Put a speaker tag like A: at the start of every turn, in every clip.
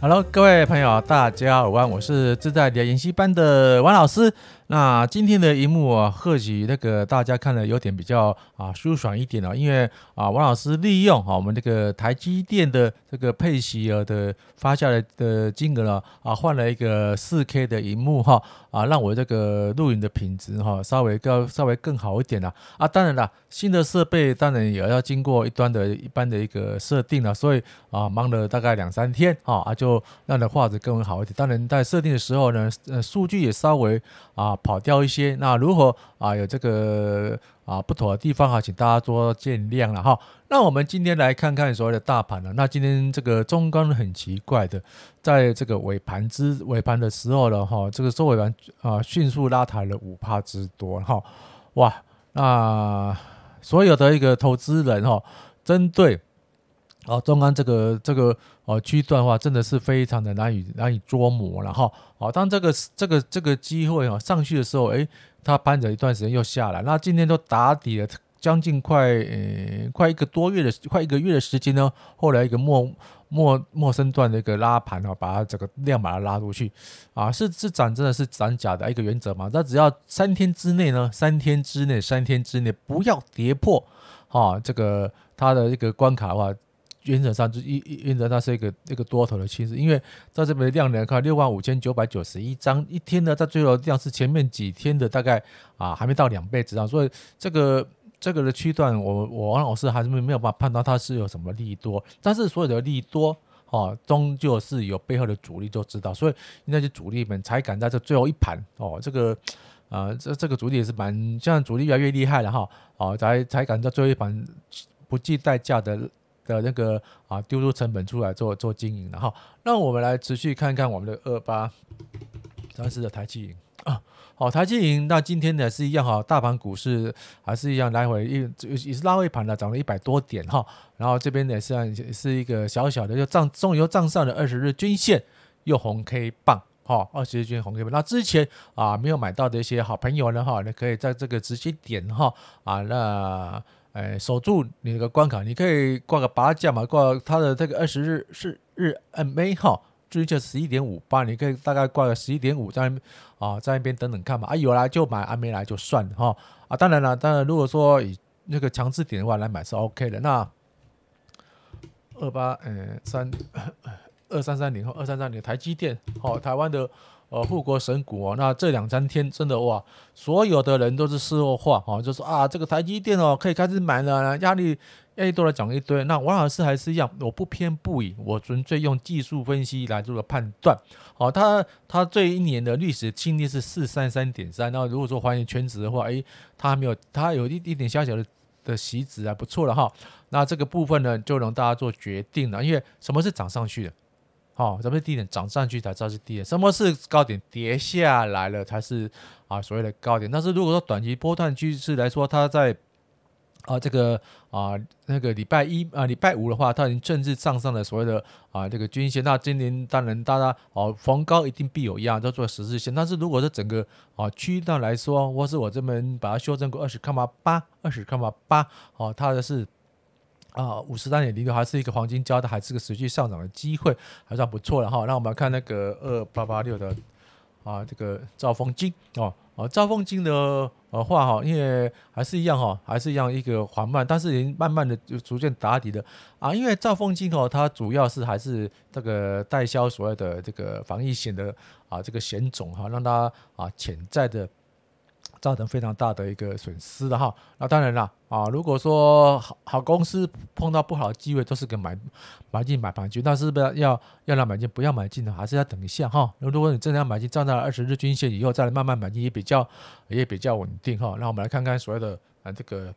A: Hello，各位朋友，大家好，我是自在的研习班的王老师。那今天的荧幕啊，或许那个大家看了有点比较啊舒爽一点了，因为啊王老师利用啊我们这个台积电的这个配息额的发下来的金额呢啊换了一个四 K 的荧幕哈啊让我这个录影的品质哈稍微高稍微更好一点了啊当然了新的设备当然也要经过一端的一般的一个设定了，所以啊忙了大概两三天啊啊就让的画质更为好一点。当然在设定的时候呢，呃数据也稍微啊。跑掉一些，那如何啊有这个啊不妥的地方哈，请大家多见谅了哈。那我们今天来看看所谓的大盘了。那今天这个中钢很奇怪的，在这个尾盘之尾盘的时候了哈，这个收尾盘啊迅速拉抬了五帕之多哈。哇，那所有的一个投资人哈，针对。哦，中钢这个这个呃区段的话，真的是非常的难以难以捉摸了哈。哦，当这个这个这个机会啊上去的时候，诶，它盘整一段时间又下来，那今天都打底了将近快呃快一个多月的快一个月的时间呢。后来一个末末末升段的一个拉盘啊，把它这个量把它拉出去啊，是是涨真的是涨假的一个原则嘛？那只要三天之内呢，三天之内三天之内不要跌破啊这个它的一个关卡的话。原则上就一一原则上是一个一个多头的趋势，因为在这边的量来看，六万五千九百九十一张一天呢，在最后量是前面几天的大概啊还没到两倍之上，所以这个这个的区段，我我王老师还是没没有办法判断它是有什么利多，但是所有的利多哦，终究是有背后的主力就知道，所以那些主力们才敢在这最后一盘哦，这个啊这这个主力也是蛮，像主力越来越厉害了哈，哦才才敢在最后一盘不计代价的。的那个啊，丢出成本出来做做经营的哈，那我们来持续看看我们的二八三四的台积银。啊，好，台积银那今天呢是一样哈，大盘股市还是一样来回一也是拉回盘的，涨了一百多点哈，然后这边呢是是一个小小的又涨，终于又涨上了二十日均线又红 K 棒哈，二十日均线红 K 棒，那之前啊没有买到的一些好朋友呢哈，你可以在这个直接点哈啊那。哎，守住你那个关卡，你可以挂个八价嘛，挂它的这个二十日是日 MA 哈，最近十一点五八，你可以大概挂个十一点五在啊，在那边等等看嘛，啊有来就买，啊没来就算哈，啊当然了，当然如果说以那个强制点的话来买是 OK 的，那二八嗯三二三三零后二三三零台积电，好台湾的。呃，护国神股哦，那这两三天真的哇，所有的人都是事后话哦，就说啊，这个台积电哦可以开始买了，压力压力都来讲一堆。那王老师还是一样，我不偏不倚，我纯粹用技术分析来做个判断。好，他他这一年的历史清历是四三三点三，那如果说还原全值的话，诶，他还没有，他有一一点小小的的席值啊，不错了哈。那这个部分呢，就让大家做决定了，因为什么是涨上去的？好，什么是低点？涨上去才知道是低点。什么是高点？跌下来了才是啊所谓的高点。但是如果说短期波段趋势来说，它在啊这个啊那个礼拜一啊礼拜五的话，它已经正式上上了所谓的啊这个均线。那今年当然大家哦逢高一定必有一样都做十字线。但是如果是整个啊区段来说，或是我这边把它修正过二十看八二十看八哦，它的是。啊，五十三点零六还是一个黄金交的，还是个持续上涨的机会，还算不错的哈。那我们来看那个二八八六的啊，这个兆丰金哦，啊兆丰金的呃话哈，因为还是一样哈，还是一样一个缓慢，但是已经慢慢的就逐渐打底的啊。因为兆丰金哦，它主要是还是这个代销所谓的这个防疫险的啊这个险种哈，让它啊潜在的。造成非常大的一个损失的哈，那当然了啊，如果说好好公司碰到不好的机会，都是个买买进买盘区，但是不要要要来买进，不要买进的，还是要等一下哈。如果你真的要买进，站在二十日均线以后再来慢慢买进，也比较也比较稳定哈。那我们来看看所谓的啊这个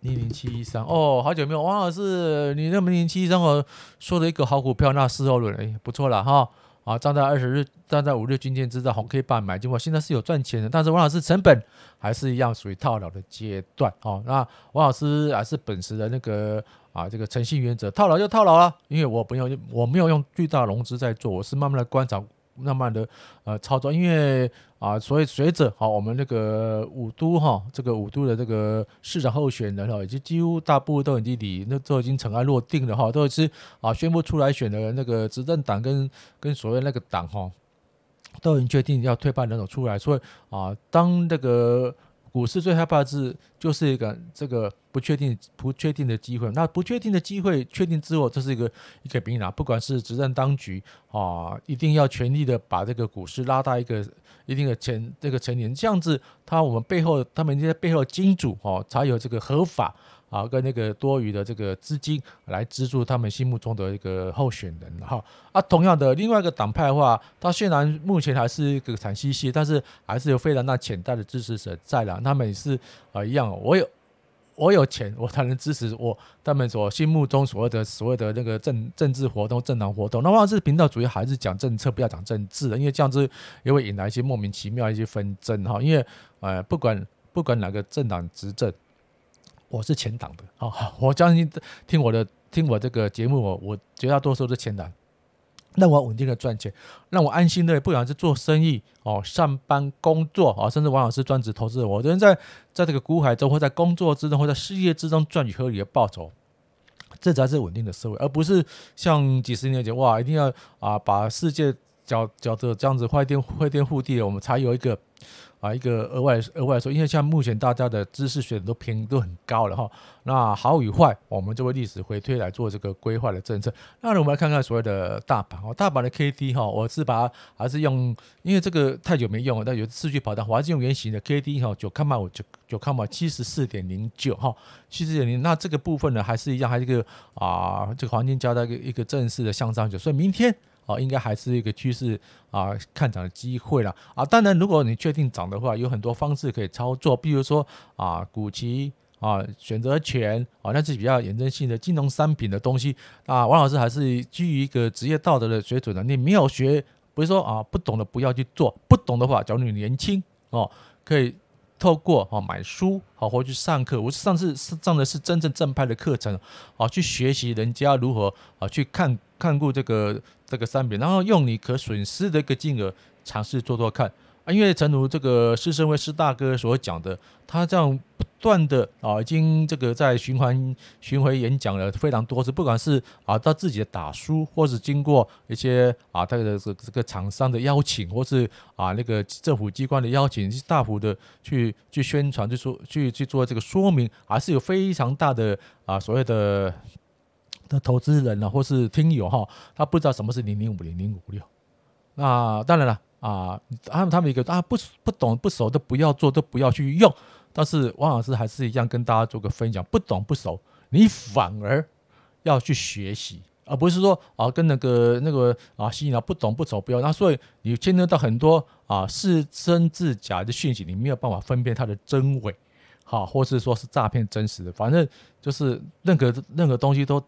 A: 零零七一三哦，好久没有，王老师，你那么零零七一三哦，说的一个好股票，那事后论哎不错了哈。啊，站在二十日，站在五日均线之上，红 K 棒买进我，现在是有赚钱的，但是王老师成本还是一样属于套牢的阶段。哦，那王老师还是秉持的那个啊，这个诚信原则，套牢就套牢了，因为我不用，我没有用巨大融资在做，我是慢慢的观察慢慢的呃操作，因为啊，所以随着好我们那个五都哈，这个五都的这个市长候选人哈，已经几乎大部分都已经离那都已经尘埃落定了哈，都是啊宣布出来选的那个执政党跟跟所谓那个党哈，都已经确定要推派人手出来，所以啊，当那个。股市最害怕的是，就是一个这个不确定、不确定的机会。那不确定的机会确定之后，这是一个一个兵啊，不管是执政当局啊，一定要全力的把这个股市拉大一个一定的成这个成年，这样子，他我们背后他们这些背后金主哦，才有这个合法。啊，跟那个多余的这个资金来资助他们心目中的一个候选人哈。啊，同样的，另外一个党派的话，他虽然目前还是一个惨兮兮，但是还是有非常大潜在的支持者在了。他们也是啊一样，我有我有钱，我才能支持我他们所心目中所谓的所谓的那个政政治活动、政党活动。那话是频道主要还是讲政策，不要讲政治的，因为这样子也会引来一些莫名其妙一些纷争哈。因为呃，不管不管哪个政党执政。我是前党的，好，我相信听我的听我这个节目，我我绝大多数是前党，让我稳定的赚钱，让我安心的，不管是做生意哦，上班工作啊，甚至王老师专职投资，我人在在这个股海中，或在工作之中，或在事业之中赚取合理的报酬，这才是稳定的社会，而不是像几十年前哇，一定要啊把世界搅搅得这样子坏天坏天覆地，我们才有一个。啊，一个额外额外说，因为像目前大家的知识水准都偏都很高了哈。那好与坏，我们就会历史回推来做这个规划的政策。那我们来看看所谓的大盘哦，大盘的 K D 哈，我是把还是用，因为这个太久没用了，但有数据跑单，我还是用原型的 K D 哈，九看嘛，我就九看嘛，七十四点零九哈，七十四点零。那这个部分呢，还是一样，还是一个啊，这个黄金交代一个一个正式的向上，所以明天。哦，应该还是一个趋势啊，看涨的机会了啊。当然，如果你确定涨的话，有很多方式可以操作，比如说啊，股期啊，选择权啊，那是比较衍生性的金融商品的东西啊。王老师还是基于一个职业道德的水准的，你没有学，不是说啊，不懂的不要去做，不懂的话，假如你年轻哦，可以透过啊买书好或去上课。我上次上的是真正正派的课程啊，去学习人家如何啊去看。看过这个这个商品，然后用你可损失的一个金额尝试做做看啊，因为诚如这个施升辉施大哥所讲的，他这样不断的啊，已经这个在循环巡回演讲了非常多次，不管是啊他自己的打书，或是经过一些啊他的这这个厂商的邀请，或是啊那个政府机关的邀请，去大幅的去去宣传，就说去去做这个说明，还是有非常大的啊所谓的。的投资人呢，或是听友哈，他不知道什么是零零五零零五六。那当然了啊，他们他们一个啊不不懂不熟的不要做，都不要去用。但是王老师还是一样跟大家做个分享，不懂不熟，你反而要去学习，而不是说啊跟那个那个啊吸引了不懂不熟不要。那所以你牵扯到很多啊是真是假的讯息，你没有办法分辨它的真伪，好，或是说是诈骗真实的，反正就是任何任何东西都。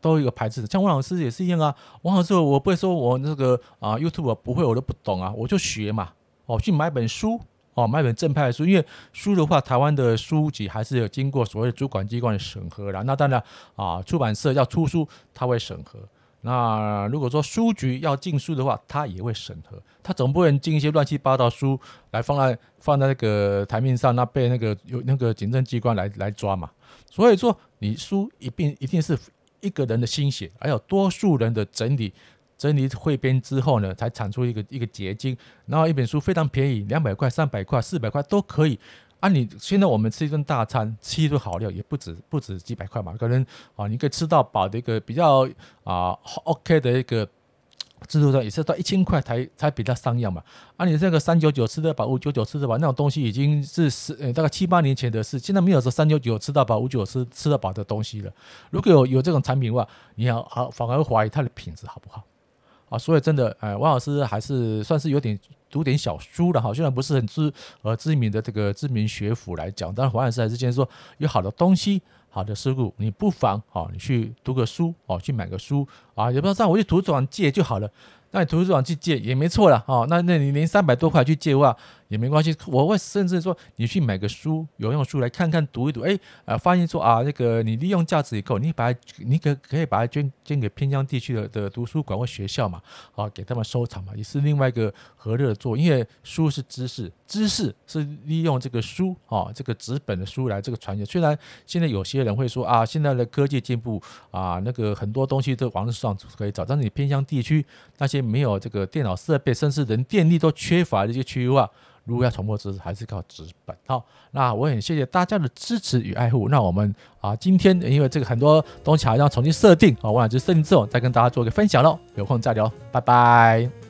A: 都有一个牌子的，像王老师也是一样啊。王老师，我不会说我那个啊，YouTube 不会，我都不懂啊，我就学嘛。哦，去买本书，哦，买本正派的书，因为书的话，台湾的书籍还是有经过所谓主管机关的审核的。那当然啊，出版社要出书，他会审核。那如果说书局要进书的话，他也会审核。他总不能进一些乱七八糟书来放在放在那个台面上，那被那个有那个警政机关来来抓嘛。所以说，你书一定一定是。一个人的心血，还有多数人的整理、整理汇编之后呢，才产出一个一个结晶。然后一本书非常便宜，两百块、三百块、四百块都可以。啊，你现在我们吃一顿大餐，吃一顿好料，也不止不止几百块嘛，可能啊，你可以吃到饱的一个比较啊 OK 的一个。制度上也是到一千块才才比较像样嘛，啊，你这个三九九吃得饱，五九九吃得饱，那种东西已经是十呃大概七八年前的事，现在没有说三九九吃到饱，五九吃吃得饱的东西了。如果有有这种产品的话，你要好反而怀疑它的品质好不好啊？所以真的，哎，王老师还是算是有点读点小书的哈，虽然不是很知呃知名的这个知名学府来讲，但是王老师还是建议说有好的东西。好的思路，你不妨哦，你去读个书哦，去买个书啊，也不知道这样，我去图书馆借就好了。那你图书馆去借也没错了哦。那那你连三百多块去借的话，也没关系。我会甚至说，你去买个书，有用书来看看，读一读。哎，呃，发现说啊，那个你利用价值以后，你把它，你可可以把它捐捐给偏乡地区的的图书馆或学校嘛，啊，给他们收藏嘛，也是另外一个合乐的作。因为书是知识，知识是利用这个书啊，这个纸本的书来这个传递。虽然现在有些人会说啊，现在的科技进步啊，那个很多东西都网络上可以找，但是你偏乡地区那些没有这个电脑设备，甚至连电力都缺乏的一些区域啊。如果要重播知识，还是靠纸本。好，那我很谢谢大家的支持与爱护。那我们啊，今天因为这个很多东西还要重新设定啊，我俩就设定之后再跟大家做个分享喽。有空再聊，拜拜。